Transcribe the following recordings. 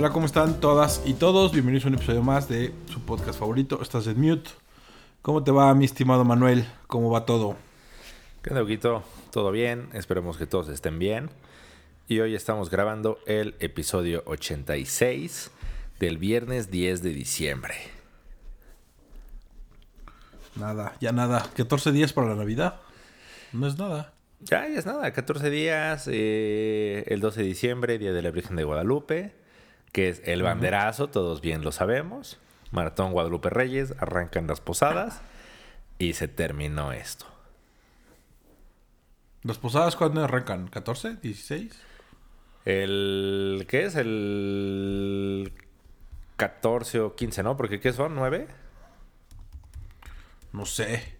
Hola, ¿cómo están todas y todos? Bienvenidos a un episodio más de su podcast favorito. Estás en mute. ¿Cómo te va, mi estimado Manuel? ¿Cómo va todo? ¿Qué onda, Huguito? ¿Todo bien? Esperemos que todos estén bien. Y hoy estamos grabando el episodio 86 del viernes 10 de diciembre. Nada, ya nada. 14 días para la Navidad. No es nada. Ya, ya es nada. 14 días. eh, el 12 de diciembre, Día de la Virgen de Guadalupe, que es el banderazo, todos bien lo sabemos. Maratón Guadalupe Reyes, arrancan las posadas y se terminó esto. ¿Las posadas cuándo arrancan? ¿14? ¿16? El. ¿Qué es? El. 14 o 15, ¿no? Porque ¿qué son? ¿9? No sé.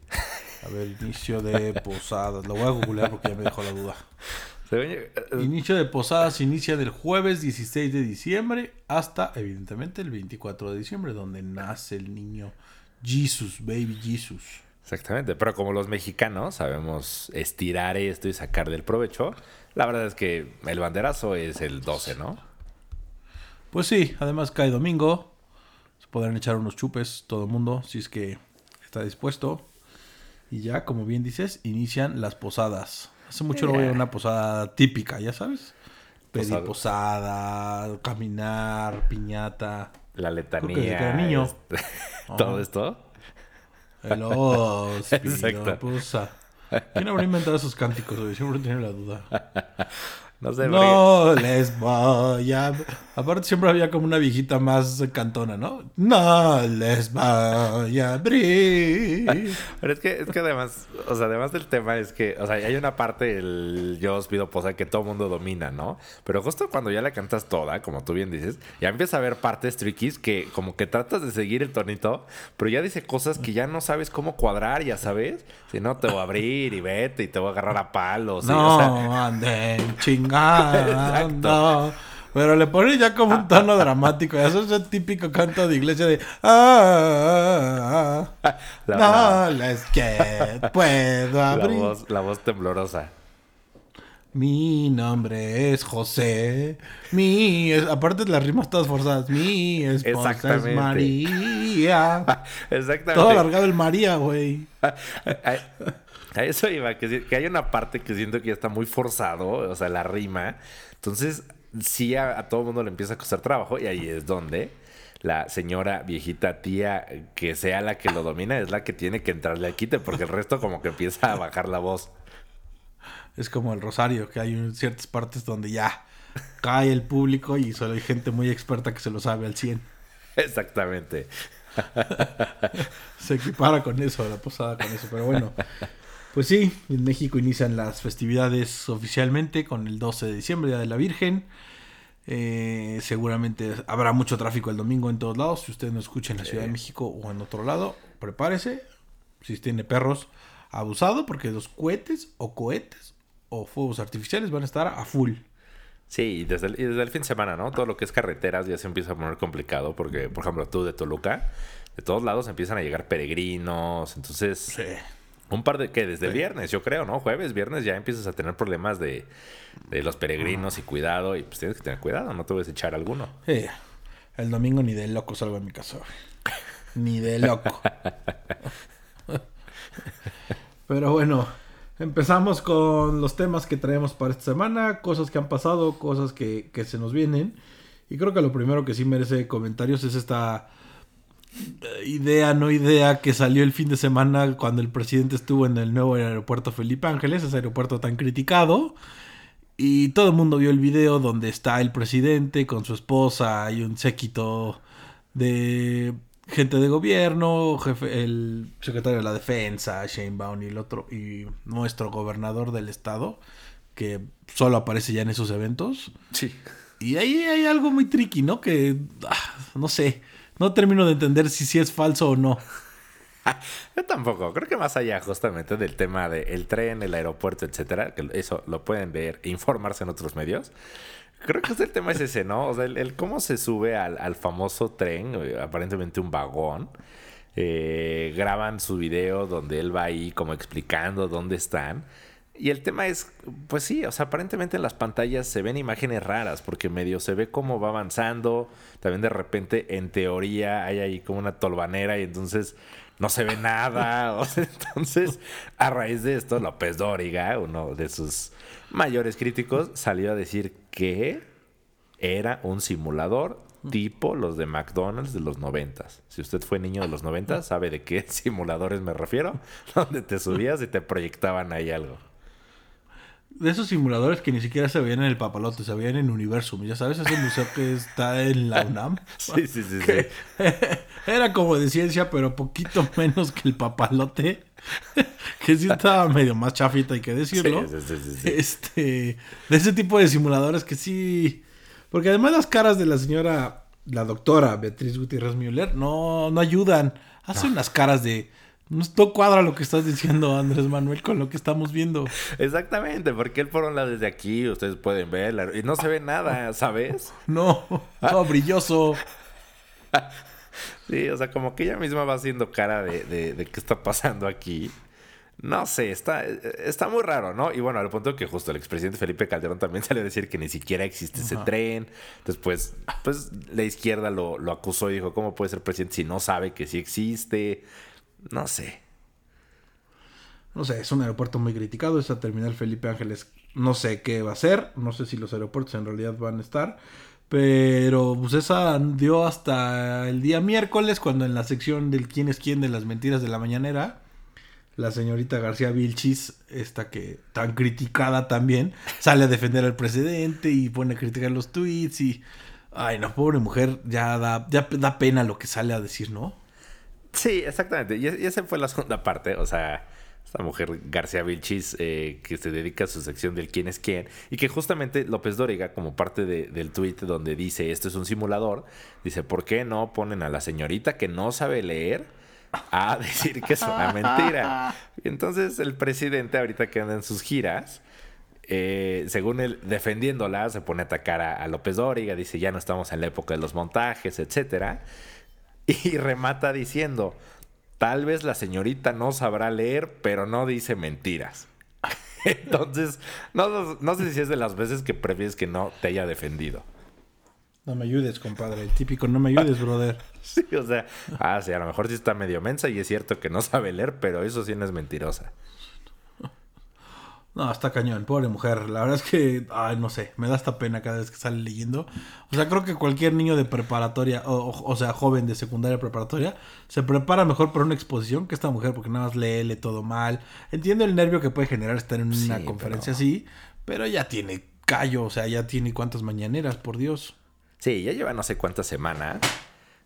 A ver, inicio de posadas. Lo voy a googlear porque ya me dejó la duda. Yo, eh, Inicio de posadas inicia del jueves 16 de diciembre hasta, evidentemente, el 24 de diciembre, donde nace el niño Jesus, baby Jesus. Exactamente, pero como los mexicanos sabemos estirar esto y sacar del provecho, la verdad es que el banderazo es el 12, ¿no? Pues sí, además cae domingo. Se podrán echar unos chupes todo el mundo, si es que está dispuesto. Y ya, como bien dices, inician las posadas. Hace mucho no voy a una posada típica, ya sabes. Pedir Posada. posada, caminar, piñata. La Creo que desde letanía. que era niño. este, Todo esto. El os, pido Exacto. posa. ¿Quién habrá inventado esos cánticos? Siempre tenido la duda. No sé, No les voy a... Aparte siempre había como una viejita más cantona, ¿no? No les voy a abrir. Pero es que, es que además, o sea, además del tema es que, o sea, hay una parte del yo os pido posa que todo mundo domina, ¿no? Pero justo cuando ya la cantas toda, como tú bien dices, ya empieza a haber partes triquis que como que tratas de seguir el tonito, pero ya dice cosas que ya no sabes cómo cuadrar, ya sabes. Si no, te voy a abrir y vete y te voy a agarrar a palos. y, no, o sea, anden chingando. Pero le ponen ya como un tono dramático. Eso es el típico canto de iglesia de... Ah, ah, ah, La- no les que puedo la abrir. voz, la voz temblorosa. Mi nombre es José. Mi... es- Aparte las rimas todas forzadas. Mi esposa es. María. Exactamente. Todo alargado el María, güey. a, eso iba, que, que hay una parte que siento que ya está muy forzado, o sea, la rima. Entonces, sí a, a todo el mundo le empieza a costar trabajo y ahí es donde la señora viejita tía que sea la que lo domina es la que tiene que entrarle al quite porque el resto como que empieza a bajar la voz. Es como el Rosario, que hay un- ciertas partes donde ya cae el público y solo hay gente muy experta que se lo sabe al 100. Exactamente. Se equipara con eso, la posada con eso. Pero bueno, pues sí, en México inician las festividades oficialmente con el 12 de diciembre, Día de la Virgen. Eh, seguramente habrá mucho tráfico el domingo en todos lados. Si usted no escucha en la Ciudad de México o en otro lado, prepárese. Si tiene perros, abusado, porque los cohetes o cohetes o fuegos artificiales van a estar a full. Sí, y desde el, y desde el fin de semana, ¿no? Todo lo que es carreteras ya se empieza a poner complicado porque, por ejemplo, tú de Toluca, de todos lados empiezan a llegar peregrinos, entonces... Sí. Un par de que desde el viernes, yo creo, ¿no? Jueves, viernes ya empiezas a tener problemas de, de los peregrinos y cuidado. Y pues tienes que tener cuidado, no te vas a echar alguno. Sí. El domingo ni de loco salgo de mi casa. Ni de loco. Pero bueno, empezamos con los temas que traemos para esta semana, cosas que han pasado, cosas que, que se nos vienen. Y creo que lo primero que sí merece comentarios es esta idea, no idea, que salió el fin de semana cuando el presidente estuvo en el nuevo aeropuerto Felipe Ángeles, ese aeropuerto tan criticado. Y todo el mundo vio el video donde está el presidente con su esposa y un séquito de gente de gobierno, jefe, el secretario de la defensa, Shane Baum y el otro, y nuestro gobernador del estado, que solo aparece ya en esos eventos. Sí. Y ahí hay algo muy tricky, ¿no? Que, ah, no sé, no termino de entender si sí es falso o no. Yo tampoco. Creo que más allá justamente del tema del tren, el aeropuerto, etcétera, que eso lo pueden ver e informarse en otros medios. Creo que el tema es ese, ¿no? O sea, el, el cómo se sube al, al famoso tren, eh, aparentemente un vagón. Eh, graban su video donde él va ahí como explicando dónde están. Y el tema es, pues sí, o sea, aparentemente en las pantallas se ven imágenes raras, porque medio se ve cómo va avanzando. También de repente, en teoría, hay ahí como una tolvanera y entonces no se ve nada. Entonces, a raíz de esto, López Dóriga, uno de sus mayores críticos, salió a decir que era un simulador tipo los de McDonald's de los noventas. Si usted fue niño de los noventas, sabe de qué simuladores me refiero, donde te subías y te proyectaban ahí algo de esos simuladores que ni siquiera se veían en el papalote, se veían en Universum. Ya sabes, ese museo que está en la UNAM. sí, sí, sí, sí. Era como de ciencia, pero poquito menos que el papalote. que sí estaba medio más chafita, hay que decirlo. Sí, sí, sí, este, de ese tipo de simuladores que sí. Porque además las caras de la señora, la doctora Beatriz Gutiérrez Müller, no, no ayudan. Hace unas caras de no cuadra lo que estás diciendo, Andrés Manuel, con lo que estamos viendo. Exactamente, porque él por un lado desde aquí, ustedes pueden ver, y no se ve nada, ¿sabes? No, todo brilloso. sí, o sea, como que ella misma va haciendo cara de, de, qué está pasando aquí. No sé, está, está muy raro, ¿no? Y bueno, al punto que justo el expresidente Felipe Calderón también salió a decir que ni siquiera existe ese tren. Después, pues la izquierda lo, lo acusó y dijo, ¿cómo puede ser presidente si no sabe que sí existe? No sé. No sé, es un aeropuerto muy criticado. Esa terminal Felipe Ángeles, no sé qué va a ser. No sé si los aeropuertos en realidad van a estar. Pero pues esa dio hasta el día miércoles, cuando en la sección del quién es quién de las mentiras de la mañanera, la señorita García Vilchis, esta que tan criticada también, sale a defender al presidente y pone a criticar los tweets y... Ay, no, pobre mujer, ya da, ya da pena lo que sale a decir, ¿no? Sí, exactamente. Y, esa fue la segunda parte. O sea, esta mujer García Vilchis, eh, que se dedica a su sección del quién es quién, y que justamente López Dóriga, como parte del tweet donde dice esto es un simulador, dice, ¿por qué no ponen a la señorita que no sabe leer a decir que es una mentira? Y entonces el presidente, ahorita que anda en sus giras, eh, según él, defendiéndola, se pone a atacar a, a López Dóriga, dice, ya no estamos en la época de los montajes, etcétera. Y remata diciendo, tal vez la señorita no sabrá leer, pero no dice mentiras. Entonces, no, no sé si es de las veces que prefieres que no te haya defendido. No me ayudes, compadre. El típico, no me ayudes, brother. Sí, o sea, ah, sí, a lo mejor sí está medio mensa y es cierto que no sabe leer, pero eso sí no es mentirosa. No, está cañón, pobre mujer. La verdad es que, ay, no sé, me da esta pena cada vez que sale leyendo. O sea, creo que cualquier niño de preparatoria, o, sea, joven de secundaria preparatoria, se prepara mejor para una exposición que esta mujer, porque nada más lee, lee todo mal. Entiendo el nervio que puede generar estar en una conferencia así, pero ya tiene callo, o sea, ya tiene cuántas mañaneras, por Dios. Sí, ya lleva no sé cuántas semanas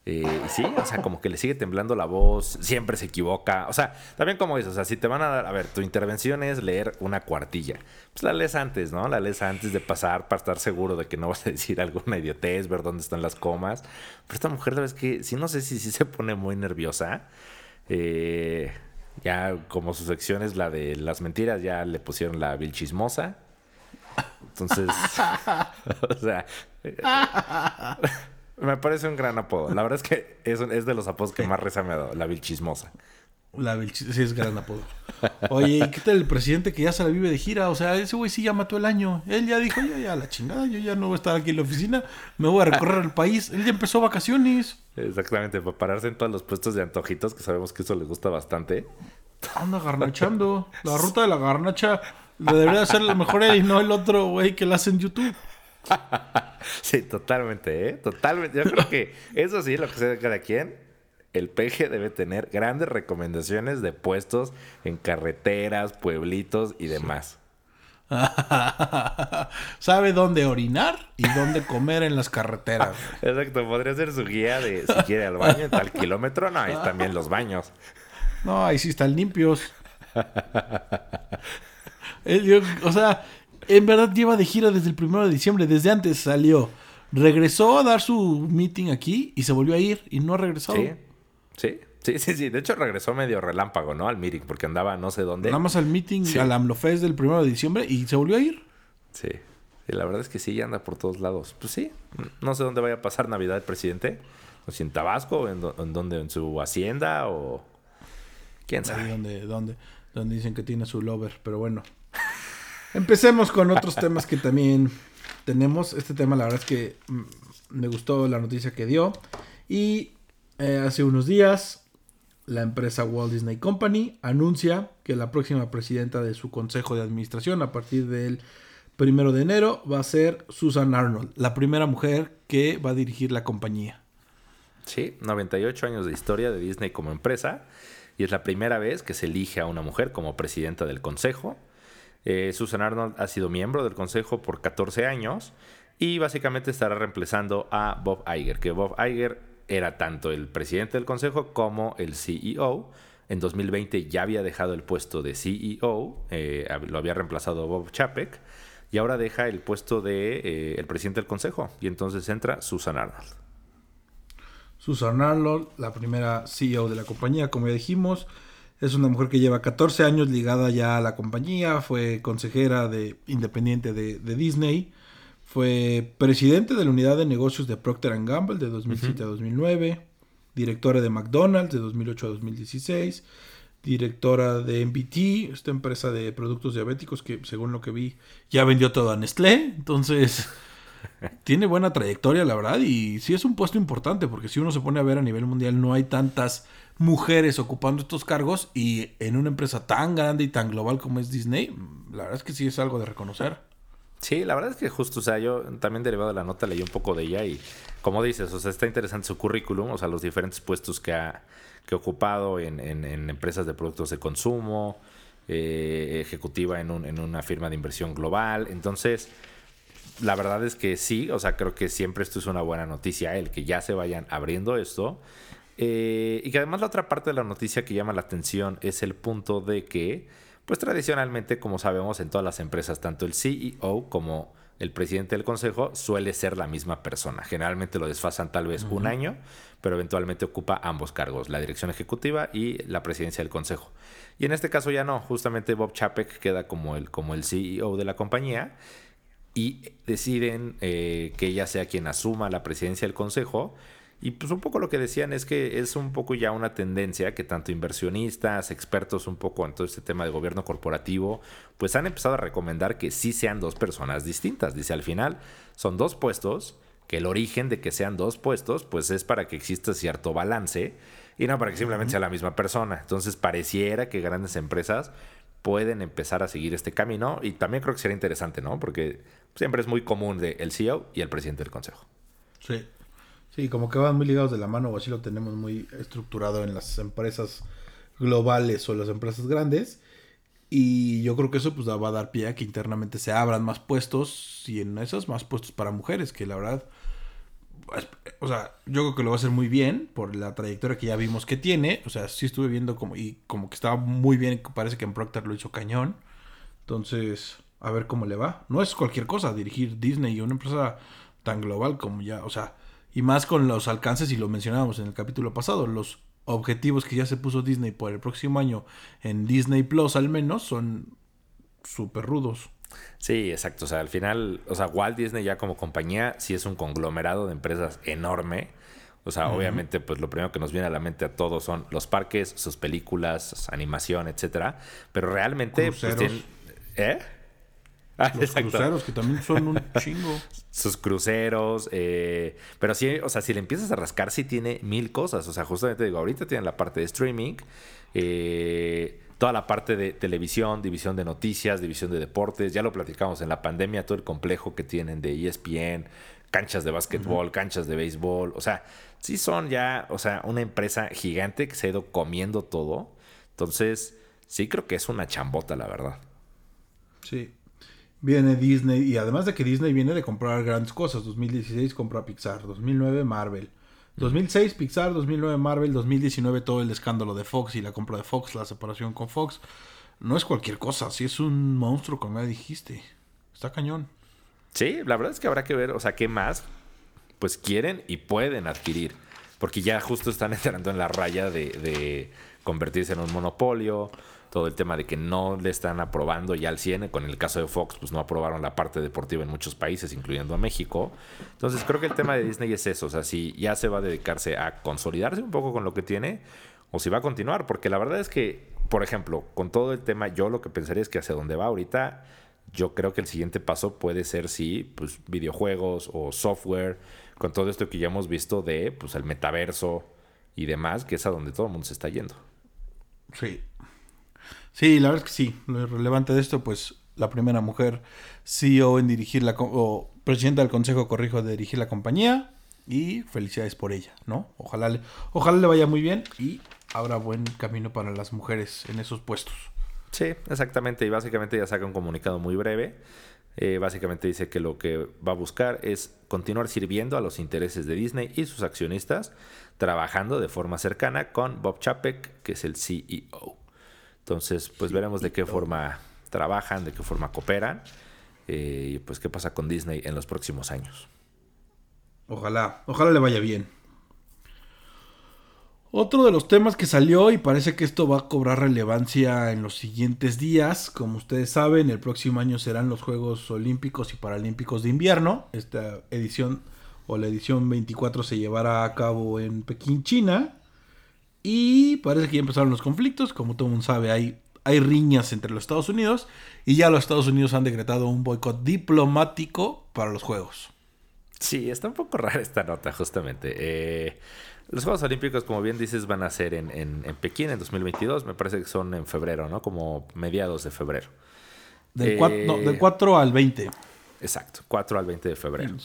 eh, sí, o sea, como que le sigue temblando la voz, siempre se equivoca. O sea, también como dices, o sea, si te van a dar, a ver, tu intervención es leer una cuartilla, pues la lees antes, ¿no? La lees antes de pasar para estar seguro de que no vas a decir alguna idiotez, ver dónde están las comas. Pero esta mujer, ¿sabes que Sí, no sé si sí se pone muy nerviosa. Eh, ya como su sección es la de las mentiras, ya le pusieron la vilchismosa. Entonces, o sea... Me parece un gran apodo. La verdad es que es, es de los apodos que más reza me ha dado, la vilchismosa. La vilchismosa, sí es gran apodo. Oye, qué tal el presidente que ya se la vive de gira? O sea, ese güey sí ya mató el año. Él ya dijo, ya, ya, la chingada, yo ya no voy a estar aquí en la oficina, me voy a recorrer el país. Él ya empezó vacaciones. Exactamente, para pararse en todos los puestos de antojitos, que sabemos que eso le gusta bastante. Anda garnachando. La ruta de la garnacha debería ser la mejor y no el otro güey que la hace en YouTube. sí, totalmente, ¿eh? Totalmente. Yo creo que eso sí, lo que sea de cada quien. El peje debe tener grandes recomendaciones de puestos en carreteras, pueblitos y demás. Sabe dónde orinar y dónde comer en las carreteras. Exacto, podría ser su guía de si quiere al baño en tal kilómetro. No, ahí también los baños. No, ahí sí están limpios. o sea, en verdad lleva de gira desde el primero de diciembre, desde antes salió. Regresó a dar su meeting aquí y se volvió a ir y no ha regresado. Sí, sí, sí, sí, sí. De hecho regresó medio relámpago, ¿no? Al meeting, porque andaba no sé dónde. Nada más al meeting, al AMLOFest del primero de diciembre y se volvió a ir. Sí. la verdad es que sí, anda por todos lados. Pues sí, no sé dónde vaya a pasar Navidad el presidente. O si en Tabasco, en, en donde, en su hacienda o... ¿Quién sabe? Ahí donde, donde, donde dicen que tiene su lover, pero bueno. Empecemos con otros temas que también tenemos. Este tema, la verdad es que mm, me gustó la noticia que dio. Y eh, hace unos días, la empresa Walt Disney Company anuncia que la próxima presidenta de su consejo de administración, a partir del primero de enero, va a ser Susan Arnold, la primera mujer que va a dirigir la compañía. Sí, 98 años de historia de Disney como empresa. Y es la primera vez que se elige a una mujer como presidenta del consejo. Eh, Susan Arnold ha sido miembro del consejo por 14 años y básicamente estará reemplazando a Bob Iger, que Bob Iger era tanto el presidente del consejo como el CEO. En 2020 ya había dejado el puesto de CEO, eh, lo había reemplazado Bob Chapek, y ahora deja el puesto de eh, el presidente del consejo, y entonces entra Susan Arnold. Susan Arnold, la primera CEO de la compañía, como ya dijimos, es una mujer que lleva 14 años ligada ya a la compañía, fue consejera de, independiente de, de Disney fue presidente de la unidad de negocios de Procter Gamble de 2007 a 2009, directora de McDonald's de 2008 a 2016, directora de MBT, esta empresa de productos diabéticos que según lo que vi ya vendió todo a Nestlé, entonces tiene buena trayectoria la verdad y sí es un puesto importante porque si uno se pone a ver a nivel mundial no hay tantas mujeres ocupando estos cargos y en una empresa tan grande y tan global como es Disney, la verdad es que sí es algo de reconocer. Sí, la verdad es que justo, o sea, yo también derivado de la nota leí un poco de ella y como dices, o sea, está interesante su currículum, o sea, los diferentes puestos que ha, que ocupado en, empresas de productos de consumo, eh, ejecutiva en, un, en una firma de inversión global. Entonces, la verdad es que sí, o sea, creo que siempre esto es una buena noticia, el que ya se vayan abriendo esto. Eh, y que además la otra parte de la noticia que llama la atención es el punto de que pues tradicionalmente, como sabemos, en todas las empresas, tanto el CEO como el presidente del consejo suele ser la misma persona. Generalmente lo desfasan tal vez un año, pero eventualmente ocupa ambos cargos, la dirección ejecutiva y la presidencia del consejo. Y en este caso ya no, justamente Bob Chapek queda como el, como el CEO de la compañía y deciden eh, que ella sea quien asuma la presidencia del consejo y pues un poco lo que decían es que es un poco ya una tendencia que tanto inversionistas, expertos un poco en todo este tema de gobierno corporativo, pues han empezado a recomendar que sí sean dos personas distintas. Dice al final, son dos puestos, que el origen de que sean dos puestos, pues es para que exista cierto balance y no para que simplemente sea la misma persona. Entonces pareciera que grandes empresas pueden empezar a seguir este camino y también creo que sería interesante, ¿no? Porque siempre es muy común de el CEO y el presidente del consejo. Sí. Sí, como que van muy ligados de la mano, o así lo tenemos muy estructurado en las empresas globales o las empresas grandes. Y yo creo que eso pues va a dar pie a que internamente se abran más puestos y en esos más puestos para mujeres, que la verdad, o sea, yo creo que lo va a hacer muy bien por la trayectoria que ya vimos que tiene. O sea, sí estuve viendo como y como que estaba muy bien, parece que en Procter lo hizo cañón. Entonces, a ver cómo le va. No es cualquier cosa dirigir Disney y una empresa tan global como ya, o sea, y más con los alcances, y lo mencionábamos en el capítulo pasado, los objetivos que ya se puso Disney por el próximo año en Disney Plus al menos son súper rudos. Sí, exacto. O sea, al final, o sea, Walt Disney ya como compañía sí es un conglomerado de empresas enorme. O sea, obviamente, pues lo primero que nos viene a la mente a todos son los parques, sus películas, animación, etcétera. Pero realmente, pues ¿eh? Ah, los cruceros, que también son un chingo. Sus cruceros. Eh, pero sí, o sea, si le empiezas a rascar, sí tiene mil cosas. O sea, justamente digo, ahorita tienen la parte de streaming, eh, toda la parte de televisión, división de noticias, división de deportes. Ya lo platicamos en la pandemia, todo el complejo que tienen de ESPN, canchas de básquetbol, canchas de béisbol. O sea, sí son ya, o sea, una empresa gigante que se ha ido comiendo todo. Entonces, sí creo que es una chambota, la verdad. Sí, viene Disney, y además de que Disney viene de comprar grandes cosas, 2016 compró Pixar, 2009 Marvel, 2006 Pixar, 2009 Marvel, 2019 todo el escándalo de Fox y la compra de Fox, la separación con Fox. No es cualquier cosa, sí es un monstruo, como ya dijiste. Está cañón. Sí, la verdad es que habrá que ver, o sea, qué más pues quieren y pueden adquirir. Porque ya justo están entrando en la raya de, de convertirse en un monopolio todo el tema de que no le están aprobando ya al 100, con el caso de Fox, pues no aprobaron la parte deportiva en muchos países, incluyendo a México. Entonces creo que el tema de Disney es eso, o sea, si ya se va a dedicarse a consolidarse un poco con lo que tiene, o si va a continuar, porque la verdad es que, por ejemplo, con todo el tema, yo lo que pensaría es que hacia donde va ahorita, yo creo que el siguiente paso puede ser sí, pues videojuegos o software, con todo esto que ya hemos visto de pues el metaverso y demás, que es a donde todo el mundo se está yendo. Sí. Sí, la verdad es que sí. Lo relevante de esto, pues la primera mujer CEO en dirigir la o presidenta del consejo corrijo de dirigir la compañía y felicidades por ella, ¿no? Ojalá le, ojalá le vaya muy bien y habrá buen camino para las mujeres en esos puestos. Sí, exactamente. Y básicamente ya saca un comunicado muy breve. Eh, básicamente dice que lo que va a buscar es continuar sirviendo a los intereses de Disney y sus accionistas, trabajando de forma cercana con Bob Chapek, que es el CEO. Entonces, pues veremos de qué forma trabajan, de qué forma cooperan eh, y pues qué pasa con Disney en los próximos años. Ojalá, ojalá le vaya bien. Otro de los temas que salió y parece que esto va a cobrar relevancia en los siguientes días, como ustedes saben, el próximo año serán los Juegos Olímpicos y Paralímpicos de invierno. Esta edición o la edición 24 se llevará a cabo en Pekín, China. Y parece que ya empezaron los conflictos, como todo el mundo sabe, hay, hay riñas entre los Estados Unidos y ya los Estados Unidos han decretado un boicot diplomático para los Juegos. Sí, está un poco rara esta nota, justamente. Eh, los Juegos Olímpicos, como bien dices, van a ser en, en, Pekín en 2022. Me parece que son en febrero, ¿no? Como mediados de febrero. Del, 4, al 20. Exacto, 4 al 20 de febrero.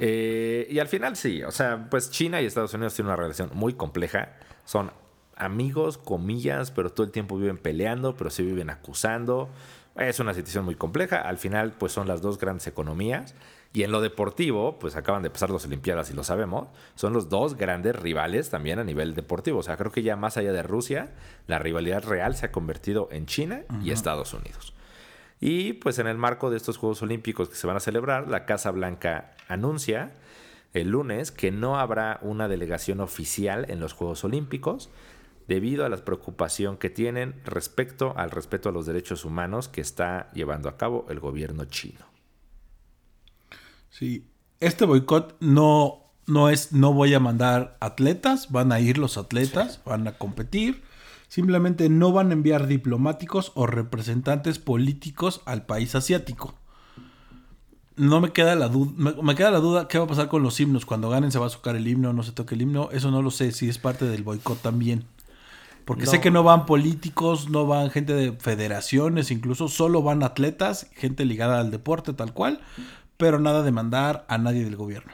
Eh, y al final sí, o sea, pues China y Estados Unidos tienen una relación muy compleja. Son amigos, comillas, pero todo el tiempo viven peleando, pero se viven acusando. Es una situación muy compleja. Al final, pues son las dos grandes economías. Y en lo deportivo, pues acaban de pasar las Olimpiadas y lo sabemos, son los dos grandes rivales también a nivel deportivo. O sea, creo que ya más allá de Rusia, la rivalidad real se ha convertido en China y Estados Unidos. Y pues en el marco de estos Juegos Olímpicos que se van a celebrar, la Casa Blanca anuncia el lunes que no habrá una delegación oficial en los Juegos Olímpicos debido a la preocupación que tienen respecto al respeto a los derechos humanos que está llevando a cabo el gobierno chino. Sí, este boicot no, no es no voy a mandar atletas, van a ir los atletas, van a competir. Simplemente no van a enviar diplomáticos o representantes políticos al país asiático. No me queda la duda, me, queda la duda qué va a pasar con los himnos. Cuando ganen se va a tocar el himno, no se toque el himno. Eso no lo sé, si es parte del boicot también. Porque sé que no van políticos, no van gente de federaciones, incluso solo van atletas, gente ligada al deporte tal cual pero nada de mandar a nadie del gobierno.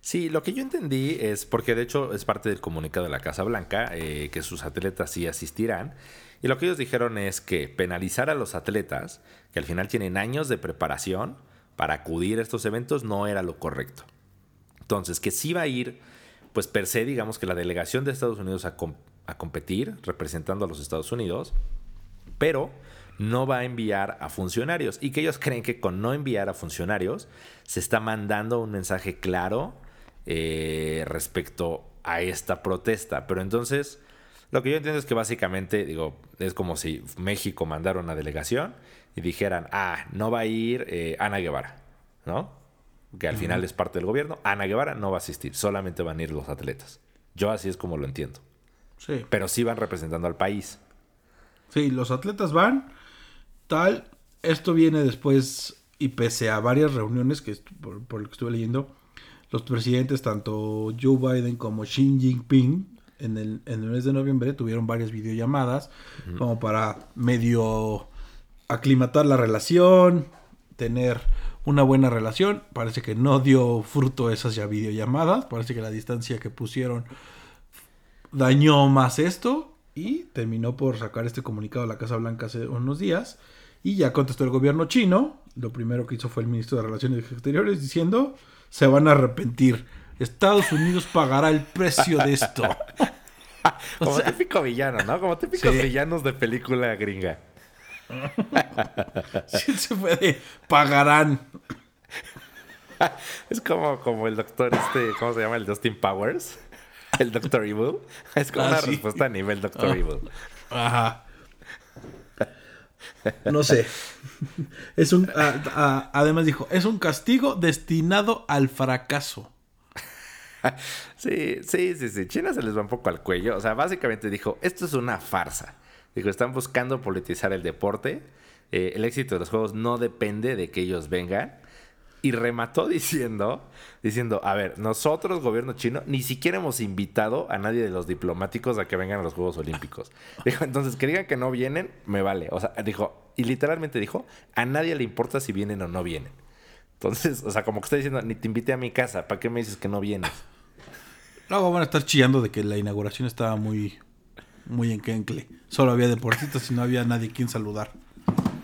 Sí, lo que yo entendí es, porque de hecho es parte del comunicado de la Casa Blanca, eh, que sus atletas sí asistirán, y lo que ellos dijeron es que penalizar a los atletas, que al final tienen años de preparación para acudir a estos eventos, no era lo correcto. Entonces, que sí va a ir, pues per se, digamos que la delegación de Estados Unidos a, competir, representando a los Estados Unidos, pero no va a enviar a funcionarios y que ellos creen que con no enviar a funcionarios se está mandando un mensaje claro eh, respecto a esta protesta. Pero entonces, lo que yo entiendo es que básicamente, digo, es como si México mandara una delegación y dijeran, ah, no va a ir eh, Ana Guevara, ¿no? Que al final es parte del gobierno. Ana Guevara no va a asistir, solamente van a ir los atletas. Yo así es como lo entiendo. Sí. Pero sí van representando al país. Sí, los atletas van, tal. Esto viene después y pese a varias reuniones que por, lo que estuve leyendo, los presidentes, tanto Joe Biden como Xi Jinping, en el, en el mes de noviembre tuvieron varias videollamadas como para medio aclimatar la relación, tener una buena relación. Parece que no dio fruto esas ya videollamadas. Parece que la distancia que pusieron dañó más esto y terminó por sacar este comunicado a la Casa Blanca hace unos días y ya contestó el gobierno chino. Lo primero que hizo fue el ministro de Relaciones Exteriores diciendo, se van a arrepentir. Estados Unidos pagará el precio de esto. Como típico villano, ¿no? Como típicos villanos de película gringa. sí, se puede. Pagarán. Es como, como el doctor este, ¿cómo se llama? El Dustin Powers. El Doctor Evil. Es como ah, una respuesta a nivel Doctor ah. Evil. Ajá. No sé. Es un, además dijo, es un castigo destinado al fracaso. Sí, sí, sí, sí. China se les va un poco al cuello. O sea, básicamente dijo, esto es una farsa. Dijo, están buscando politizar el deporte. eh, el éxito de los juegos no depende de que ellos vengan. Y remató diciendo, diciendo, a ver, nosotros, gobierno chino, ni siquiera hemos invitado a nadie de los diplomáticos a que vengan a los Juegos Olímpicos. Dijo, entonces, que digan que no vienen, me vale. O sea, dijo, y literalmente dijo, a nadie le importa si vienen o no vienen. Entonces, o sea, como que está diciendo, ni te invité a mi casa, ¿para qué me dices que no vienes? Luego van a estar chillando de que la inauguración estaba muy, muy enquencle. Solo había deportistas y no había nadie quien saludar.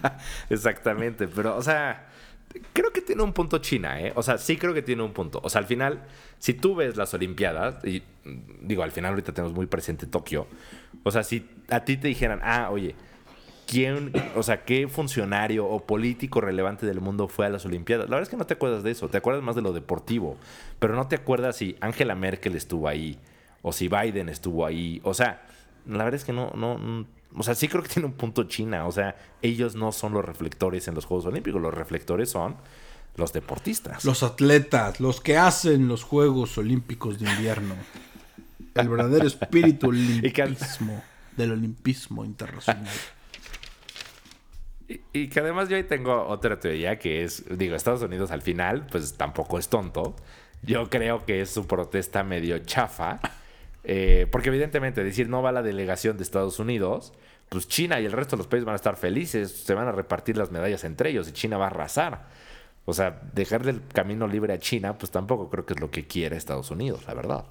Exactamente, pero, o sea, creo que tiene un punto China, ¿eh? O sea, sí creo que tiene un punto. O sea, al final, si tú ves las Olimpiadas, y digo, al final ahorita tenemos muy presente Tokio, o sea, si a ti te dijeran, ah, oye, ¿quién, o sea, qué funcionario o político relevante del mundo fue a las Olimpiadas? La verdad es que no te acuerdas de eso, te acuerdas más de lo deportivo, pero no te acuerdas si Angela Merkel estuvo ahí, o si Biden estuvo ahí, o sea, la verdad es que no, no, o sea, sí creo que tiene un punto China. O sea, ellos no son los reflectores en los Juegos Olímpicos. Los reflectores son los deportistas. Los atletas, los que hacen los Juegos Olímpicos de invierno. El verdadero espíritu olimpismo del olimpismo internacional. Y, que además yo ahí tengo otra teoría que es, digo, Estados Unidos al final, pues tampoco es tonto. Yo creo que es su protesta medio chafa eh, porque evidentemente decir no va la delegación de Estados Unidos, pues China y el resto de los países van a estar felices, se van a repartir las medallas entre ellos y China va a arrasar. O sea, dejarle el camino libre a China, pues tampoco creo que es lo que quiere Estados Unidos, la verdad.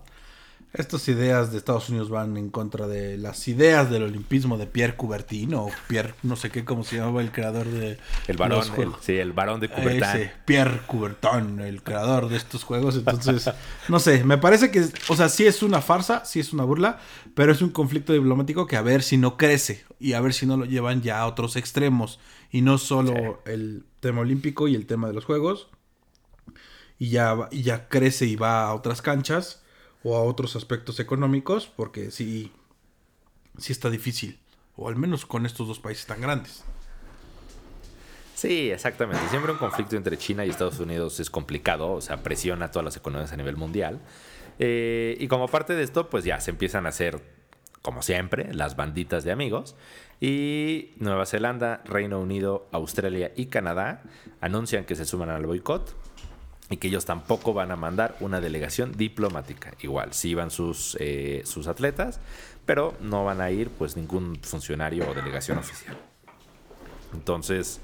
Estas ideas de Estados Unidos van en contra de las ideas del olimpismo de Pierre Coubertin o Pierre, no sé qué, cómo se llamaba el creador de el varón, sí, el varón de Coubertin. Pierre Coubertin, el creador de estos juegos. Entonces, no sé, me parece que, o sea, sí es una farsa, sí es una burla, pero es un conflicto diplomático que a ver si no crece y a ver si no lo llevan ya a otros extremos y no solo el tema olímpico y el tema de los juegos y ya, y ya crece y va a otras canchas o a otros aspectos económicos, porque sí, sí está difícil, o al menos con estos dos países tan grandes. Sí, exactamente. Siempre un conflicto entre China y Estados Unidos es complicado, o sea, presiona a todas las economías a nivel mundial. Eh, y como parte de esto, pues ya se empiezan a hacer, como siempre, las banditas de amigos. Y Nueva Zelanda, Reino Unido, Australia y Canadá anuncian que se suman al boicot y que ellos tampoco van a mandar una delegación diplomática. Igual, sí van sus, eh, sus atletas, pero no van a ir pues ningún funcionario o delegación oficial. Entonces,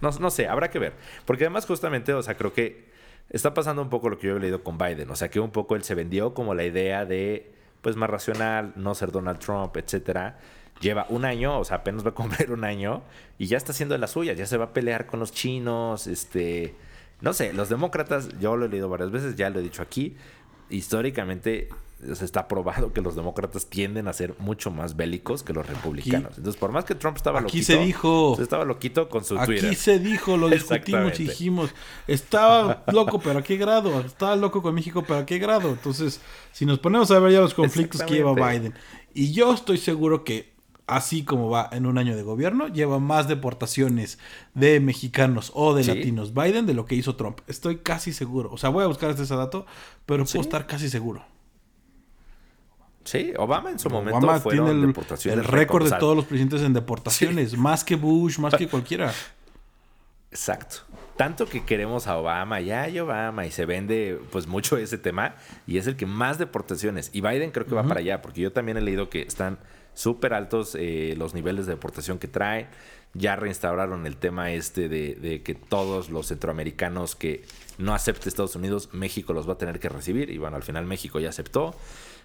no, no sé, habrá que ver. Porque además justamente, o sea, creo que está pasando un poco lo que yo he leído con Biden. O sea, que un poco él se vendió como la idea de, pues, más racional, no ser Donald Trump, etcétera. Lleva un año, o sea, apenas va a cumplir un año y ya está haciendo de las suyas. Ya se va a pelear con los chinos, este no sé, los demócratas, yo lo he leído varias veces, ya lo he dicho aquí, históricamente se está probado que los demócratas tienden a ser mucho más bélicos que los republicanos. Entonces, por más que Trump estaba aquí loquito, se dijo, estaba loquito con su aquí Twitter. Aquí se dijo, lo discutimos y dijimos, estaba loco, pero ¿a qué grado? Estaba loco con México, pero ¿a qué grado? Entonces, si nos ponemos a ver ya los conflictos que lleva Biden, y yo estoy seguro que así como va en un año de gobierno, lleva más deportaciones de mexicanos o de latinos Biden de lo que hizo Trump. Estoy casi seguro. O sea, voy a buscar este ese dato, pero puedo estar casi seguro. Sí, Obama en su momento Obama tiene el, el récord de todos los presidentes en deportaciones, más que Bush, más que cualquiera. Exacto. Tanto que queremos a Obama, ya hay Obama, y se vende pues mucho ese tema, y es el que más deportaciones. Y Biden creo que va para allá, porque yo también he leído que están súper altos eh, los niveles de deportación que trae. Ya reinstauraron el tema este de, que todos los centroamericanos que no acepte Estados Unidos, México los va a tener que recibir. Y bueno, al final México ya aceptó.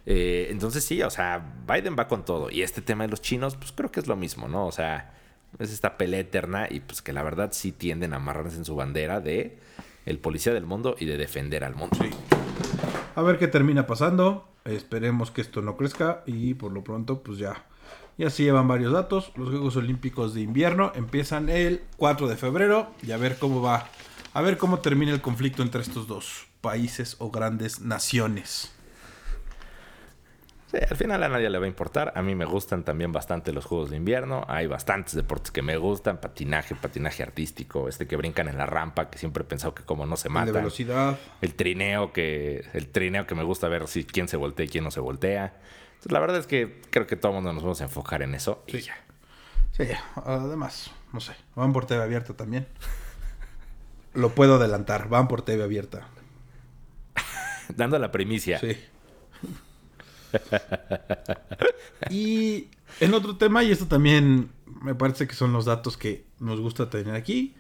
Eh, entonces sí, o sea, Biden va con todo. Y este tema de los chinos, pues creo que es lo mismo, ¿no? O sea, es esta pelea eterna y pues que la verdad sí tienden a amarrarse en su bandera de el policía del mundo y de defender al mundo. A ver qué termina pasando. Esperemos que esto no crezca y por lo pronto pues ya. Ya se llevan varios datos. Los Juegos Olímpicos de invierno empiezan el 4 de febrero y a ver cómo va. A ver cómo termina el conflicto entre estos dos países o grandes naciones. Sí, al final a nadie le va a importar. A mí me gustan también bastante los juegos de invierno. Hay bastantes deportes que me gustan. Patinaje, patinaje artístico, este que brincan en la rampa, que siempre he pensado que como no se mata. El de velocidad. El trineo que, el trineo que me gusta ver si quién se voltea y quién no se voltea. Entonces, la verdad es que creo que todo el mundo nos vamos a enfocar en eso sí. Sí, además, no sé, van por TV abierta también. Lo puedo adelantar, van por TV abierta. Dando la primicia. Sí. y en otro tema, y esto también me parece que son los datos que nos gusta tener aquí.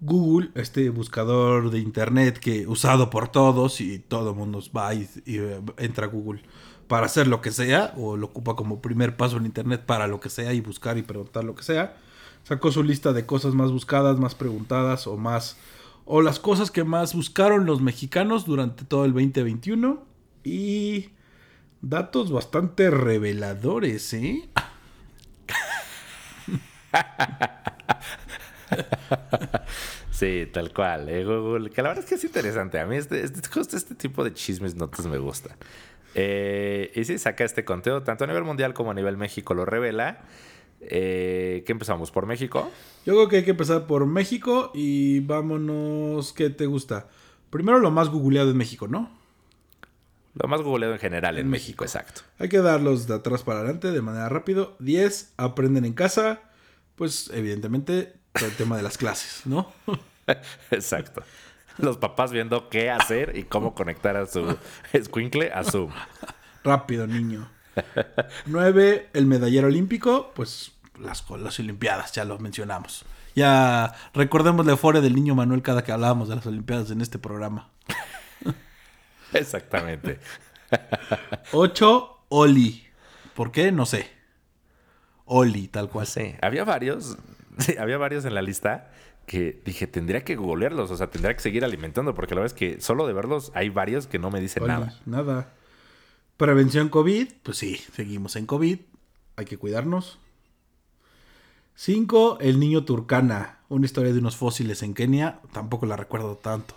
Google, este buscador de internet que usado por todos y todo mundo va y, y, eh, entra a Google para hacer lo que sea o lo ocupa como primer paso en internet para lo que sea y buscar y preguntar lo que sea. Sacó su lista de cosas más buscadas, más preguntadas o más o las cosas que más buscaron los mexicanos durante todo el 2021 y datos bastante reveladores, ¿eh? Sí, tal cual. ¿eh? Google, que la verdad es que es interesante. A mí este, este, justo este tipo de chismes notas me gusta. Eh, y sí, saca este conteo, tanto a nivel mundial como a nivel México lo revela. Eh, ¿Qué empezamos? ¿Por México? Yo creo que hay que empezar por México y vámonos. ¿Qué te gusta? Primero lo más googleado en México, ¿no? Lo más googleado en general en, en México. México, exacto. Hay que darlos de atrás para adelante de manera rápido. 10, aprenden en casa. Pues evidentemente todo el tema de las clases, ¿no? Exacto. Los papás viendo qué hacer y cómo conectar a su escuincle a Zoom. Rápido, niño. 9, el medallero olímpico. Pues las, las Olimpiadas, ya lo mencionamos. Ya recordemos la euforia del niño Manuel cada que hablábamos de las Olimpiadas en este programa. Exactamente. 8, Oli. ¿Por qué? No sé. Oli, tal cual. Sí, había varios. Sí, había varios en la lista que dije, tendría que googlearlos, o sea, tendría que seguir alimentando, porque la verdad es que solo de verlos hay varios que no me dicen Oli, nada. Nada. Prevención COVID, pues sí, seguimos en COVID, hay que cuidarnos. 5. El niño Turcana, una historia de unos fósiles en Kenia, tampoco la recuerdo tanto.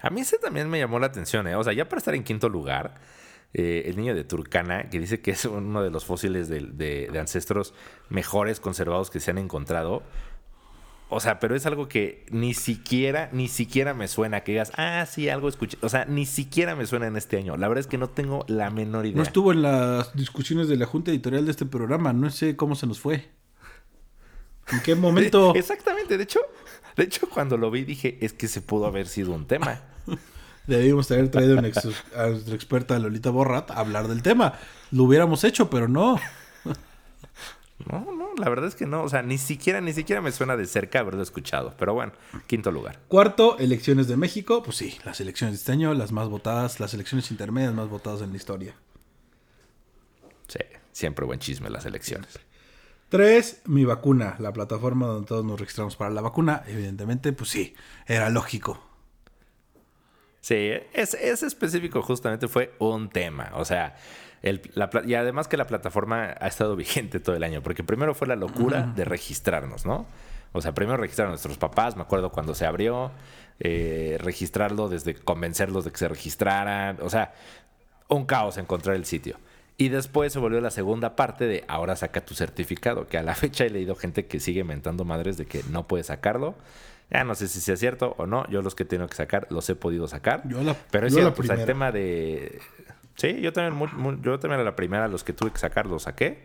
A mí ese también me llamó la atención, ¿eh? O sea, ya para estar en quinto lugar, eh, el niño de Turcana, que dice que es uno de los fósiles de, de, de ancestros mejores conservados que se han encontrado. O sea, pero es algo que ni siquiera, ni siquiera me suena que digas, ah, sí, algo escuché. O sea, ni siquiera me suena en este año. La verdad es que no tengo la menor idea. No estuvo en las discusiones de la junta editorial de este programa. No sé cómo se nos fue. ¿En qué momento? Exactamente. De hecho, de hecho, cuando lo vi dije, es que se pudo haber sido un tema. Debíamos haber traído a nuestra experta Lolita Borrat a hablar del tema. Lo hubiéramos hecho, pero no. No, no, la verdad es que no. O sea, ni siquiera, ni siquiera me suena de cerca haberlo escuchado. Pero bueno, quinto lugar. Cuarto, elecciones de México. Pues sí, las elecciones de este año, las más votadas, las elecciones intermedias más votadas en la historia. Sí, siempre buen chisme las elecciones. Tres, mi vacuna, la plataforma donde todos nos registramos para la vacuna. Evidentemente, pues sí, era lógico. Sí, ese es específico justamente fue un tema. O sea, el, la, y además que la plataforma ha estado vigente todo el año, porque primero fue la locura uh -huh. de registrarnos, ¿no? O sea, primero registrar a nuestros papás, me acuerdo cuando se abrió, eh, registrarlo desde convencerlos de que se registraran, o sea, un caos encontrar el sitio. Y después se volvió la segunda parte de ahora saca tu certificado, que a la fecha he leído gente que sigue mentando madres de que no puede sacarlo. Ya no sé si sea cierto o no. Yo los que tengo que sacar los he podido sacar. Yo la, Pero es yo cierto, pues, el tema de... Sí, yo también, muy, muy, yo también a la primera, los que tuve que sacar, los saqué.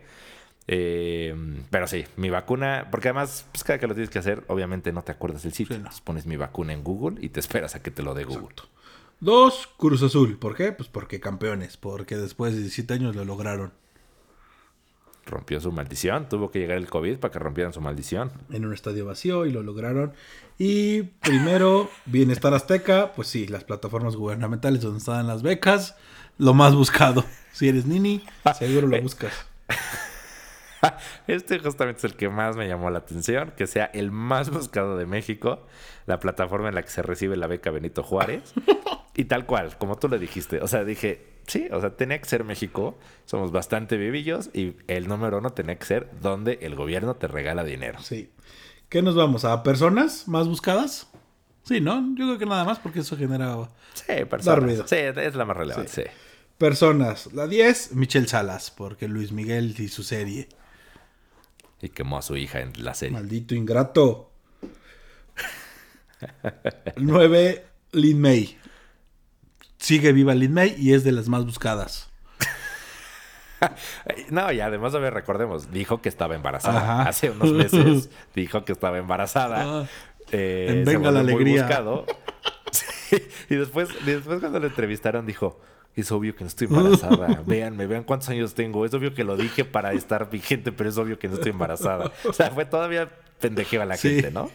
Eh, pero sí, mi vacuna, porque además, pues cada que lo tienes que hacer, obviamente no te acuerdas del sitio. Sí, no. pones mi vacuna en Google y te esperas a que te lo dé Google. Exacto. Dos, Cruz Azul. ¿Por qué? Pues porque campeones, porque después de 17 años lo lograron. Rompió su maldición, tuvo que llegar el COVID para que rompieran su maldición. En un estadio vacío y lo lograron. Y primero, Bienestar Azteca, pues sí, las plataformas gubernamentales donde están las becas, lo más buscado. Si eres nini, seguro lo buscas. Este justamente es el que más me llamó la atención, que sea el más buscado de México, la plataforma en la que se recibe la beca Benito Juárez. y tal cual, como tú le dijiste. O sea, dije, sí, o sea, tenía que ser México, somos bastante vivillos y el número uno tenía que ser donde el gobierno te regala dinero. Sí. ¿Qué nos vamos? ¿A personas más buscadas? Sí, ¿no? Yo creo que nada más porque eso genera... Sí, personas. Sí, es la más relevante, sí. sí. Personas. La 10, Michelle Salas, porque Luis Miguel y su serie. Y quemó a su hija en la serie. Maldito ingrato. 9, Lin May. Sigue viva Lin May y es de las más buscadas. no, y además, a ver, recordemos, dijo que estaba embarazada. Hace unos meses dijo que estaba embarazada. Ah, eh, venga la alegría. Y después, después cuando lo entrevistaron dijo, es obvio que no estoy embarazada. Véanme, vean cuántos años tengo. Es obvio que lo dije para estar vigente, pero es obvio que no estoy embarazada. O sea, fue todavía pendejeo a la gente, ¿no?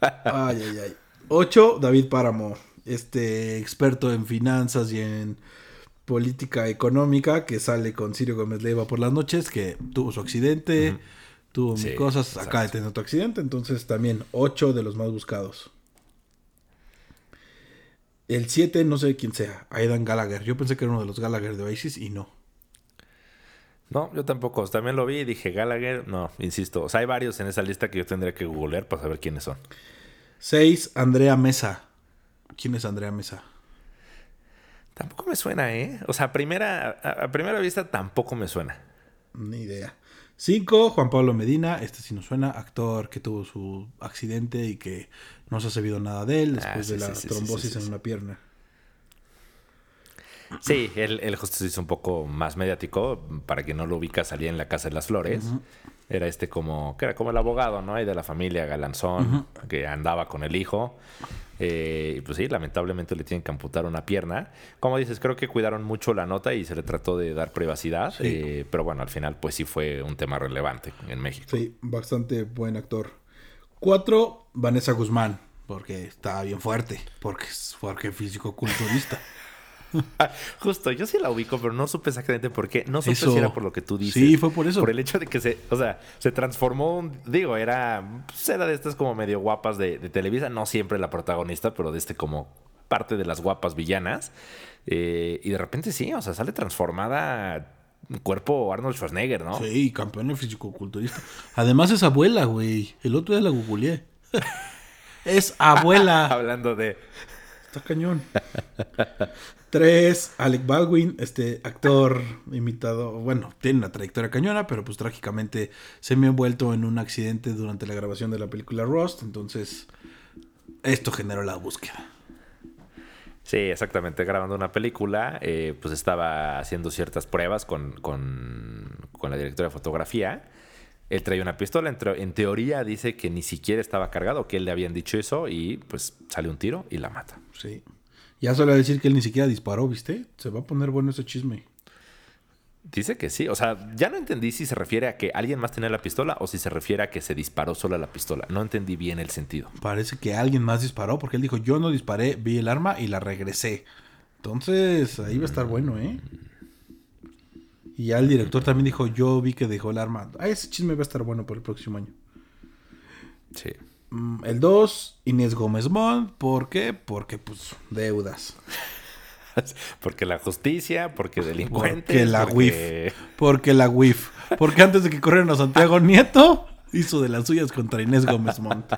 ay, ay, ay. Ocho, David Páramo, este experto en finanzas y en política económica que sale con Sirio Gómez Leiva por las noches, que tuvo su accidente, tuvo mil cosas, acaba de tener otro accidente, entonces también ocho de los más buscados. El 7 no sé quién sea, Aidan Gallagher. Yo pensé que era uno de los Gallagher de Oasis y no. No, yo tampoco. También lo vi y dije Gallagher. No, insisto. O sea, hay varios en esa lista que yo tendría que googlear para saber quiénes son. 6, Andrea Mesa. ¿Quién es Andrea Mesa? Tampoco me suena, ¿eh? O sea, a primera, a primera vista tampoco me suena. Ni idea. 5, Juan Pablo Medina. Este sí nos suena. Actor que tuvo su accidente y que no se ha sabido nada de él después ah, de la trombosis en una pierna. Sí, él, él, justo se hizo un poco más mediático. Para quien no lo ubica, salía en la Casa de las Flores. Era este como, que era como el abogado, ¿no? Y de la familia Galanzón, que andaba con el hijo. Eh, pues sí, lamentablemente le tienen que amputar una pierna. Como dices, creo que cuidaron mucho la nota y se le trató de dar privacidad. Eh, pero bueno, al final, pues sí fue un tema relevante en México. Sí, bastante buen actor. Cuatro, Vanessa Guzmán, porque está bien fuerte, porque es porque físico-culturista. Justo, yo sí la ubico, pero no supe exactamente por qué. No supe si era por lo que tú dices. Sí, fue por eso. Por el hecho de que se, o sea, se transformó, digo, era, pues era de estas como medio guapas de, Televisa, no siempre la protagonista, pero de este como parte de las guapas villanas. Eh, y de repente sí, o sea, sale transformada cuerpo Arnold Schwarzenegger, ¿no? Sí, campeón de físico-culturista. Además es abuela, güey. El otro día la googleé. es abuela. Hablando de... Está cañón. Tres, Alec Baldwin, este actor imitado, bueno, tiene una trayectoria cañona, pero pues trágicamente se me ha envuelto en un accidente durante la grabación de la película Rust, entonces esto generó la búsqueda. Sí, exactamente, grabando una película, eh, pues estaba haciendo ciertas pruebas con, con, con la directora de fotografía. Él traía una pistola, en, en teoría dice que ni siquiera estaba cargado, que él le habían dicho eso y pues sale un tiro y la mata. Sí. Ya suele decir que él ni siquiera disparó, ¿viste? Se va a poner bueno ese chisme. Dice que sí. O sea, ya no entendí si se refiere a que alguien más tenía la pistola o si se refiere a que se disparó sola la pistola. No entendí bien el sentido. Parece que alguien más disparó porque él dijo, yo no disparé, vi el arma y la regresé. Entonces, ahí va a estar bueno, ¿eh? Y ya el director también dijo, yo vi que dejó el arma. Ah, ese chisme va a estar bueno por el próximo año. Sí. Mm, el 2, Inés Gómez Mont. ¿Por qué? Porque, pues, deudas. porque la justicia, porque delincuentes. Porque la WIF. Porque la WIF. Porque antes de que corrieran a Santiago Nieto, hizo de las suyas contra Inés Gómez Mont.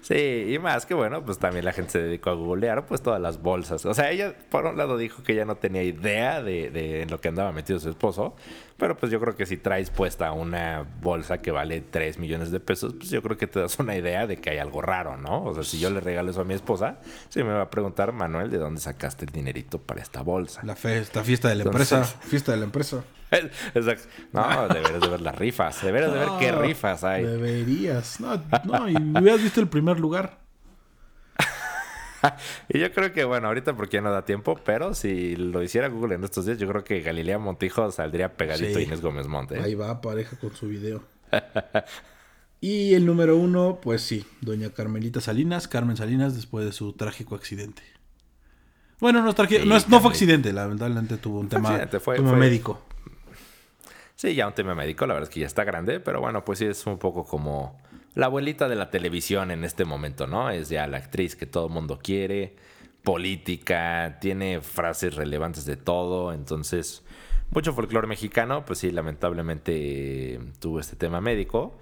Sí, y más que bueno, pues también la gente se dedicó a googlear pues todas las bolsas. O sea, ella por un lado dijo que ella no tenía idea de, de en lo que andaba metido su esposo, pero pues yo creo que si traes puesta una bolsa que vale 3 millones de pesos, pues yo creo que te das una idea de que hay algo raro, ¿no? O sea, si yo le regalo eso a mi esposa, sí me va a preguntar, Manuel, ¿de dónde sacaste el dinerito para esta bolsa? La fiesta, fiesta de la empresa, fiesta de la empresa. Exacto. No, deberías de ver las rifas, deberías de ver qué rifas hay. Deberías. No, no, y hubieras visto el primer lugar. y yo creo que, bueno, ahorita porque ya no da tiempo, pero si lo hiciera Google en estos días, yo creo que Galilea Montijo saldría pegadito a Inés Gómez Monte. ¿eh? Ahí va, pareja con su video. y el número uno, pues sí, doña Carmelita Salinas, Carmen Salinas, después de su trágico accidente. Bueno, no, no, fue accidente, lamentablemente tuvo un tema fue, médico. Sí, ya un tema médico, la verdad es que ya está grande, pero bueno, pues sí es un poco como la abuelita de la televisión en este momento, ¿no? Es ya la actriz que todo el mundo quiere, política, tiene frases relevantes de todo, entonces mucho folclore mexicano, pues sí, lamentablemente tuvo este tema médico.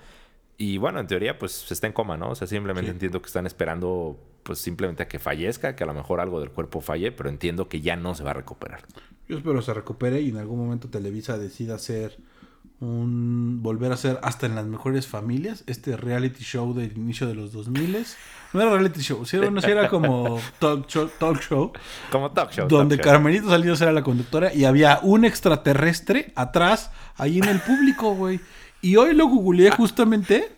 Y bueno, en teoría, pues está en coma, ¿no? O sea, simplemente entiendo que están esperando, pues simplemente a que fallezca, que a lo mejor algo del cuerpo falle, pero entiendo que ya no se va a recuperar. Yo espero se recupere y en algún momento Televisa decida hacer un volver a ser hasta en las mejores familias, este reality show del inicio de los 2000 no era reality show, sí, bueno, sí era como talk show, talk show Como talk show. donde talk show. Carmelita Salinas era la conductora y había un extraterrestre atrás, ahí en el público, güey. Y hoy lo googleé justamente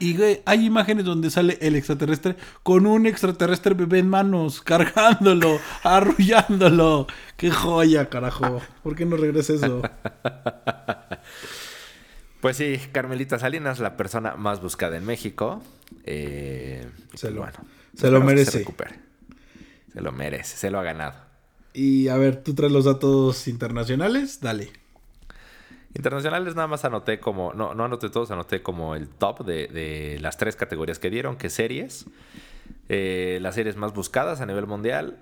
y güey, hay imágenes donde sale el extraterrestre con un extraterrestre bebé en manos, cargándolo, arrullándolo. ¡Qué joya, carajo! ¿Por qué no regresa eso? Pues sí, Carmelita Salinas, la persona más buscada en México. Eh, Se pues lo- bueno, se lo merece. Se, recupere. se lo merece, se lo ha ganado. Y a ver, tú traes los datos internacionales, dale. Internacionales nada más anoté como, no, no anoté todos, anoté como el top de, de las tres categorías que dieron, que series. Eh, las series más buscadas a nivel mundial.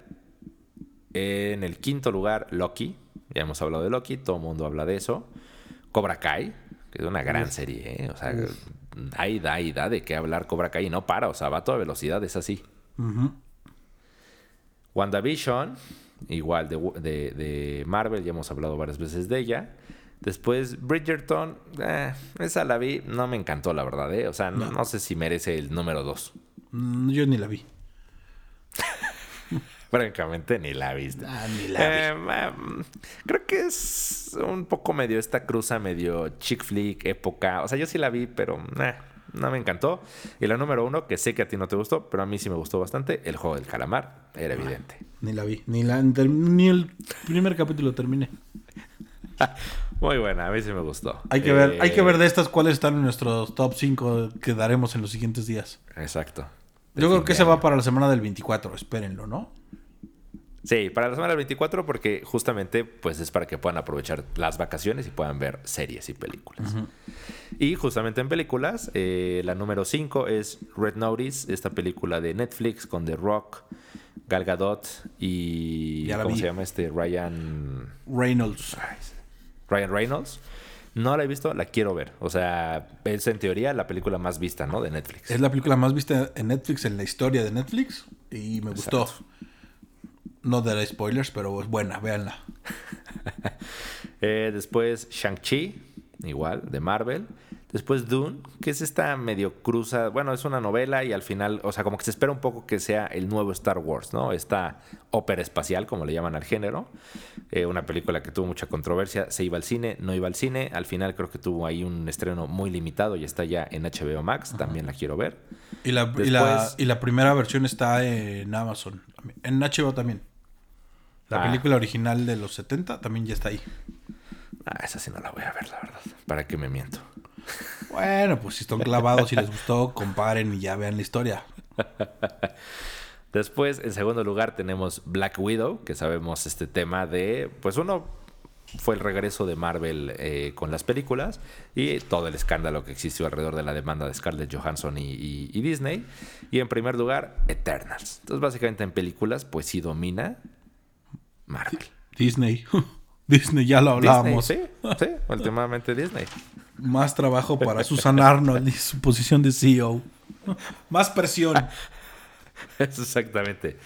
En el quinto lugar, Loki. Ya hemos hablado de Loki, todo el mundo habla de eso. Cobra Kai, que es una gran serie, ¿eh? O sea, hay da y da de qué hablar Cobra Kai y no para, o sea, va a toda velocidad, es así. Ujú. WandaVision, igual de, de- de Marvel, ya hemos hablado varias veces de ella. Después Bridgerton, eh, esa la vi, no me encantó la verdad, ¿eh? O sea, no, no sé si merece el número 2. Mm, Yo ni la vi. Francamente, ni la viste. Ah, ni la vi. Eh, mm, creo que es un poco medio esta cruza, medio chick flick, época. O sea, yo sí la vi, pero eh, no me encantó. Y la número uno, que sé que a ti no te gustó, pero a mí sí me gustó bastante, el juego del calamar. Era evidente. Ni la vi. Ni, la, ni el primer capítulo terminé. Muy buena, a mí sí me gustó. Hay que ver, Eh, hay que ver de estas cuáles están en nuestros top 5 que daremos en los siguientes días. Exacto. De Yo creo que se va para la semana del 24, espérenlo, ¿no? Sí, para la semana del 24 porque justamente pues es para que puedan aprovechar las vacaciones y puedan ver series y películas. Y justamente en películas, eh, la número 5 es Red Notice, esta película de Netflix con The Rock, Gal Gadot y... ¿Cómo vi. se llama este? Ryan... Reynolds. Ryan Reynolds. No la he visto, la quiero ver. O sea, es en teoría la película más vista, ¿no? De Netflix. Es la película más vista en Netflix, en la historia de Netflix. Y me gustó. No daré spoilers, pero es buena, véanla. Eh, después Shang-Chi, igual, de Marvel. Después Dune, que es esta medio cruza. Bueno, es una novela y al final, o sea, como que se espera un poco que sea el nuevo Star Wars, ¿no? Esta ópera espacial, como le llaman al género. Eh, una película que tuvo mucha controversia. Se iba al cine, no iba al cine. Al final creo que tuvo ahí un estreno muy limitado y está ya en HBO Max. También la quiero ver. Y la, y, la, Después- y la primera versión está en Amazon. En HBO también. La Ah. película original de los 70 también ya está ahí. Ah, esa sí no la voy a ver, la verdad. ¿Para qué me miento? Bueno, pues si están clavados y les gustó, comparen y ya vean la historia. Después, en segundo lugar, tenemos Black Widow, que sabemos este tema de, pues uno fue el regreso de Marvel eh, con las películas y todo el escándalo que existió alrededor de la demanda de Scarlett Johansson y, y- y Disney. Y en primer lugar, Eternals. Entonces, básicamente en películas, pues sí domina Marvel. Disney. Disney, ya lo hablábamos. Disney, sí, sí, últimamente Disney. Más trabajo para Susan Arnold y su posición de CEO. Más presión. Exactamente.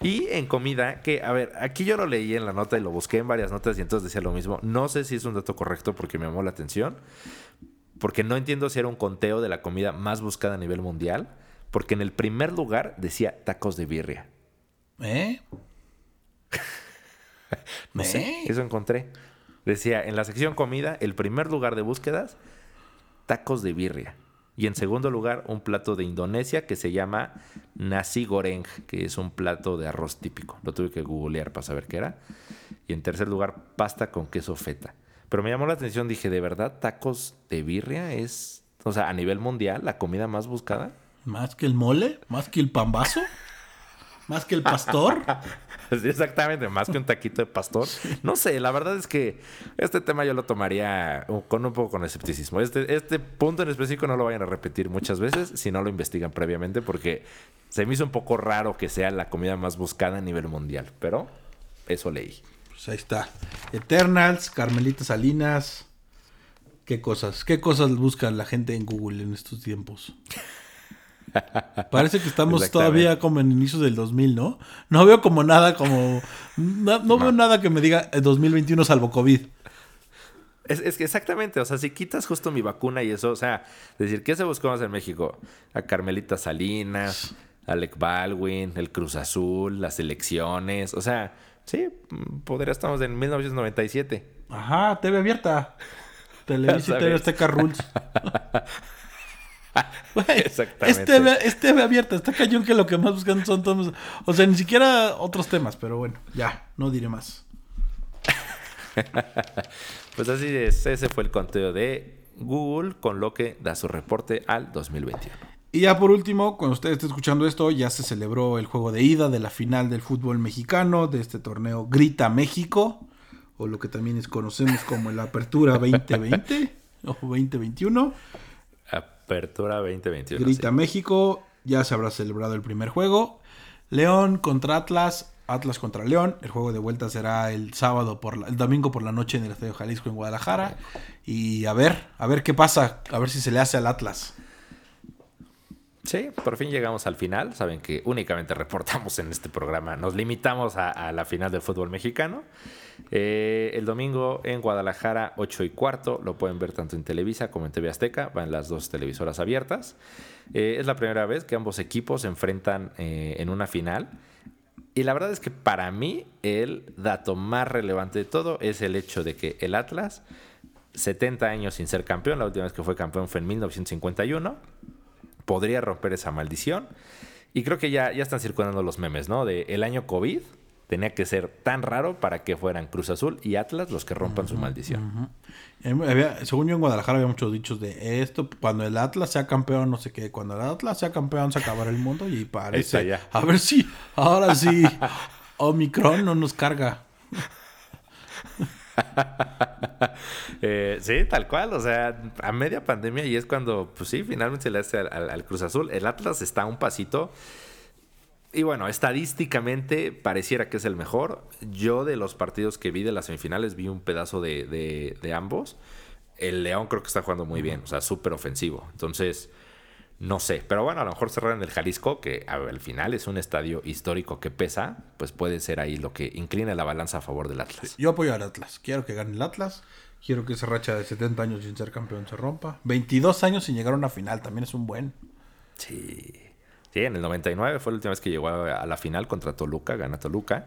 Y en comida, que, a ver, aquí yo lo leí en la nota y lo busqué en varias notas y entonces decía lo mismo. No sé si es un dato correcto porque me llamó la atención. Porque no entiendo si era un conteo de la comida más buscada a nivel mundial. Porque en el primer lugar decía tacos de birria. ¿Eh? No ¿Eh? sé, eso encontré. Decía, en la sección comida, el primer lugar de búsquedas, tacos de birria. Y en segundo lugar, un plato de Indonesia que se llama nasi goreng, que es un plato de arroz típico. Lo tuve que googlear para saber qué era. Y en tercer lugar, pasta con queso feta. Pero me llamó la atención, dije, ¿de verdad tacos de birria es, o sea, a nivel mundial, la comida más buscada? ¿Más que el mole? ¿Más que el pambazo? ¿Más que el pastor? Exactamente, más que un taquito de pastor. No sé, la verdad es que este tema yo lo tomaría con un poco con escepticismo. Este, este punto en específico no lo vayan a repetir muchas veces si no lo investigan previamente, porque se me hizo un poco raro que sea la comida más buscada a nivel mundial. Pero eso leí. Pues ahí está. Eternals, Carmelita Salinas. ¿Qué cosas? ¿Qué cosas busca la gente en Google en estos tiempos? Parece que estamos todavía como en inicios del 2000, ¿no? No veo como nada como... No, no veo nada que me diga eh, 2021 salvo COVID. Es, que exactamente, o sea, si quitas justo mi vacuna y eso, o sea, decir, ¿qué se buscó más en México? A Carmelita Salinas, Alec Baldwin, el Cruz Azul, las elecciones, o sea, sí, podría estamos en 1997. Ajá, TV abierta. Televisa y TV Azteca Rules. Exactamente. Es TV, abierta, está cañón que lo que más buscan son todos. O sea, ni siquiera otros temas, pero bueno, ya, no diré más. pues así es, ese fue el conteo de Google con lo que da su reporte al 2021. Y ya por último, cuando usted esté escuchando esto, ya se celebró el juego de ida de la final del fútbol mexicano, de este torneo Grita México, o lo que también es, conocemos como la Apertura 2020 o 2021. Apertura 2021. Grita México, ya se habrá celebrado el primer juego. León contra Atlas, Atlas contra León. El juego de vuelta será el sábado por el domingo por la noche en el Estadio Jalisco en Guadalajara. Y a ver, a ver qué pasa, a ver si se le hace al Atlas. Sí, por fin llegamos al final. Saben que únicamente reportamos en este programa. Nos limitamos a, la final del fútbol mexicano. Eh, el domingo en Guadalajara, 8 y cuarto. Lo pueden ver tanto en Televisa como en TV Azteca. Van las dos televisoras abiertas. Eh, es la primera vez que ambos equipos se enfrentan eh, en una final. Y la verdad es que para mí el dato más relevante de todo es el hecho de que el Atlas, 70 años sin ser campeón, la última vez que fue campeón fue en 1951 podría romper esa maldición. Y creo que ya, ya están circulando los memes, ¿no? De el año COVID tenía que ser tan raro para que fueran Cruz Azul y Atlas los que rompan su maldición. según yo en Guadalajara había muchos dichos de esto, cuando el Atlas sea campeón, no sé qué, cuando el Atlas sea campeón se acabará el mundo y parece... A ver si, ahora sí, Omicron no nos carga. Eh, sí, tal cual. O sea, a media pandemia y es cuando, pues sí, finalmente se le hace al, Cruz Azul. El Atlas está un pasito. Y bueno, estadísticamente pareciera que es el mejor. Yo de los partidos que vi de las semifinales vi un pedazo de, de ambos. El León creo que está jugando muy bien, o sea, súper ofensivo. Entonces, no sé, pero bueno, a lo mejor cerrar en el Jalisco, que al final es un estadio histórico que pesa, pues puede ser ahí lo que incline la balanza a favor del Atlas. yo apoyo al Atlas, quiero que gane el Atlas, quiero que esa racha de 70 años sin ser campeón se rompa. 22 años sin llegar a una final, también es un buen. Sí, sí, en el 99 fue la última vez que llegó a la final contra Toluca, gana Toluca.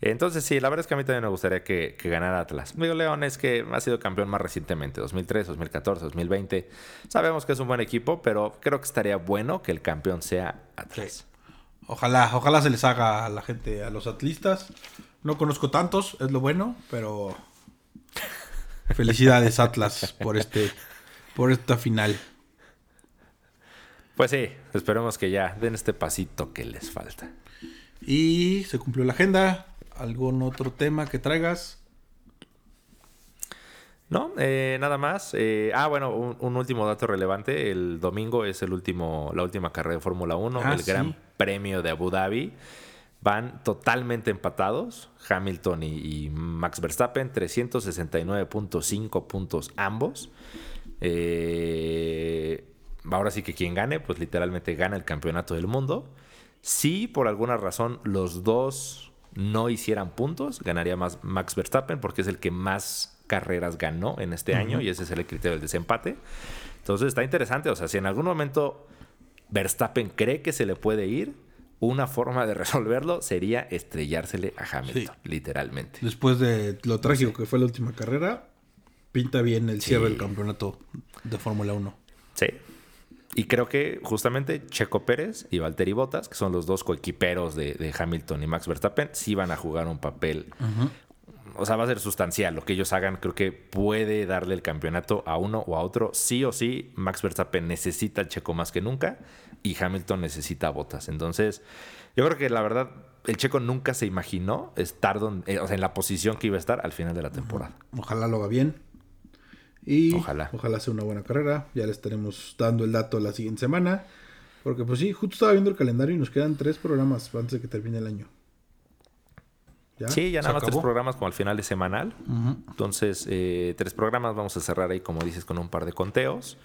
Entonces, sí, la verdad es que a mí también me gustaría que, ganara Atlas. Digo, León es que ha sido campeón más recientemente, 2003, 2014, 2020. Sabemos que es un buen equipo, pero creo que estaría bueno que el campeón sea Atlas. Ojalá, ojalá se les haga a la gente, a los atlistas. No conozco tantos, es lo bueno, pero felicidades Atlas por este, por esta final. Pues sí, esperemos que ya den este pasito que les falta. Y se cumplió la agenda. ¿Algún otro tema que traigas? No, eh, nada más. Eh, ah, bueno, un, último dato relevante. El domingo es el último, la última carrera de Fórmula 1, ah, el Gran Premio de Abu Dhabi. Van totalmente empatados, Hamilton y, Max Verstappen, 369.5 puntos ambos. Eh, ahora sí que quien gane, pues literalmente gana el campeonato del mundo. Si por alguna razón los dos no hicieran puntos, ganaría más Max Verstappen porque es el que más carreras ganó en este año y ese es el criterio del desempate. Entonces está interesante, o sea, si en algún momento Verstappen cree que se le puede ir, una forma de resolverlo sería estrellársele a Hamilton, literalmente. Después de lo trágico que fue la última carrera, pinta bien el cierre del campeonato de Fórmula 1. Sí, y creo que justamente Checo Pérez y Valtteri Bottas, que son los dos coequiperos de, Hamilton y Max Verstappen, sí van a jugar un papel. O sea, va a ser sustancial. Lo que ellos hagan, creo que puede darle el campeonato a uno o a otro. Sí o sí, Max Verstappen necesita al Checo más que nunca y Hamilton necesita a Bottas. Entonces, yo creo que la verdad, el Checo nunca se imaginó estar donde, eh, o sea, en la posición que iba a estar al final de la temporada. Ojalá lo haga bien. Y ojalá. ojalá sea una buena carrera. Ya le estaremos dando el dato la siguiente semana. Porque pues sí, justo estaba viendo el calendario y nos quedan tres programas antes de que termine el año. Sí, ya nada más tres programas como al final de semanal. Entonces, eh, tres programas. Vamos a cerrar ahí, como dices, con un par de conteos.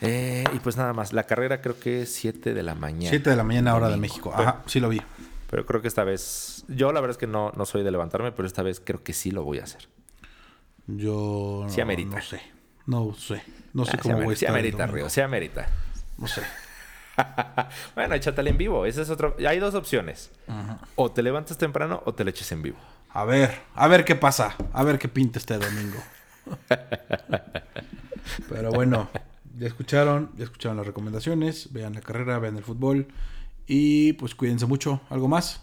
Eh, y pues nada más. La carrera creo que es 7 de la mañana. 7 de la mañana, hora de México. Ajá, sí lo vi. Pero creo que esta vez. Yo la verdad es que no, no soy de levantarme, pero esta vez creo que sí lo voy a hacer. Yo Sí amerita. no sé. No sé. No sé Ah, cómo voy a estar el amerita. Río, sí amerita. No sé. bueno, échatela en vivo. Ese es otro. Hay dos opciones. O te levantas temprano o te le eches en vivo. A ver, a ver qué pasa. A ver qué pinta este domingo. Pero bueno, ya escucharon, ya escucharon las recomendaciones. Vean la carrera, vean el fútbol. Y pues cuídense mucho. ¿Algo más?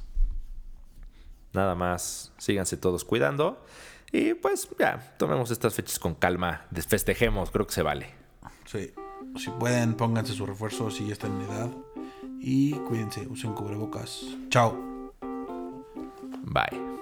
Nada más, síganse todos cuidando. Y pues ya, tomemos estas fechas con calma. Desfestejemos, creo que se vale. Sí. Si pueden, pónganse su refuerzo si ya están en edad. Y cuídense, usen cubrebocas. Chao. Bye.